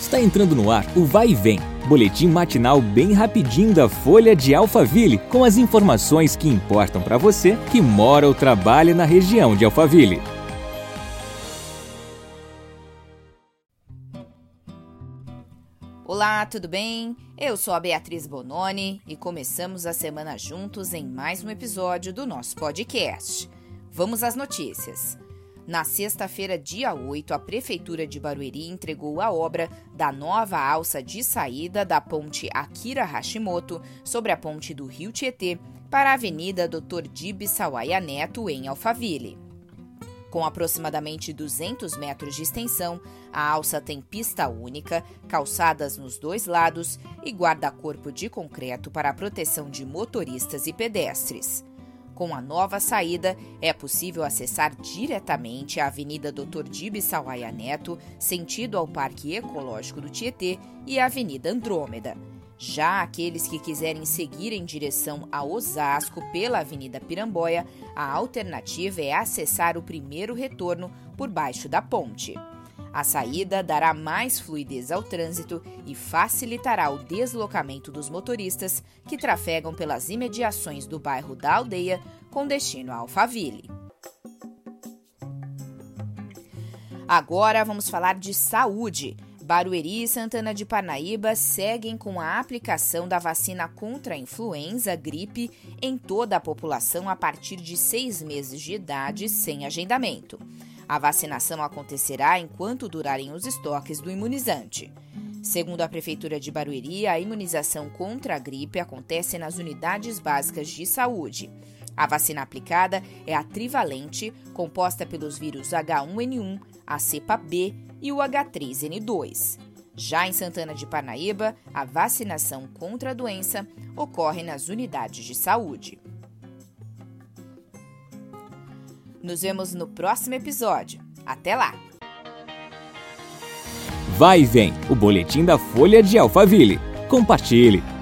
Está entrando no ar o Vai e Vem, boletim matinal bem rapidinho da Folha de Alphaville, com as informações que importam para você que mora ou trabalha na região de Alphaville. Olá, tudo bem? Eu sou a Beatriz Bononi e começamos a semana juntos em mais um episódio do nosso podcast. Vamos às notícias. Na sexta-feira, dia 8, a Prefeitura de Barueri entregou a obra da nova alça de saída da ponte Akira Hashimoto sobre a ponte do Rio Tietê para a Avenida Dr. Dib Sawaia Neto, em Alphaville. Com aproximadamente 200 metros de extensão, a alça tem pista única, calçadas nos dois lados e guarda-corpo de concreto para a proteção de motoristas e pedestres. Com a nova saída, é possível acessar diretamente a Avenida Dr. Dib Sawaia Neto, sentido ao Parque Ecológico do Tietê, e a Avenida Andrômeda. Já aqueles que quiserem seguir em direção a Osasco pela Avenida Piramboia, a alternativa é acessar o primeiro retorno por baixo da ponte. A saída dará mais fluidez ao trânsito e facilitará o deslocamento dos motoristas que trafegam pelas imediações do bairro da Aldeia com destino a Alphaville. Agora vamos falar de saúde. Barueri e Santana de Parnaíba seguem com a aplicação da vacina contra a influenza, gripe, em toda a população a partir de seis meses de idade, sem agendamento. A vacinação acontecerá enquanto durarem os estoques do imunizante. Segundo a Prefeitura de Barueri, a imunização contra a gripe acontece nas unidades básicas de saúde. A vacina aplicada é a trivalente, composta pelos vírus H1N1, a cepa B e o H3N2. Já em Santana de Parnaíba, a vacinação contra a doença ocorre nas unidades de saúde. Nos vemos no próximo episódio. Até lá! Vai e vem, o boletim da Folha de Alphaville. Compartilhe!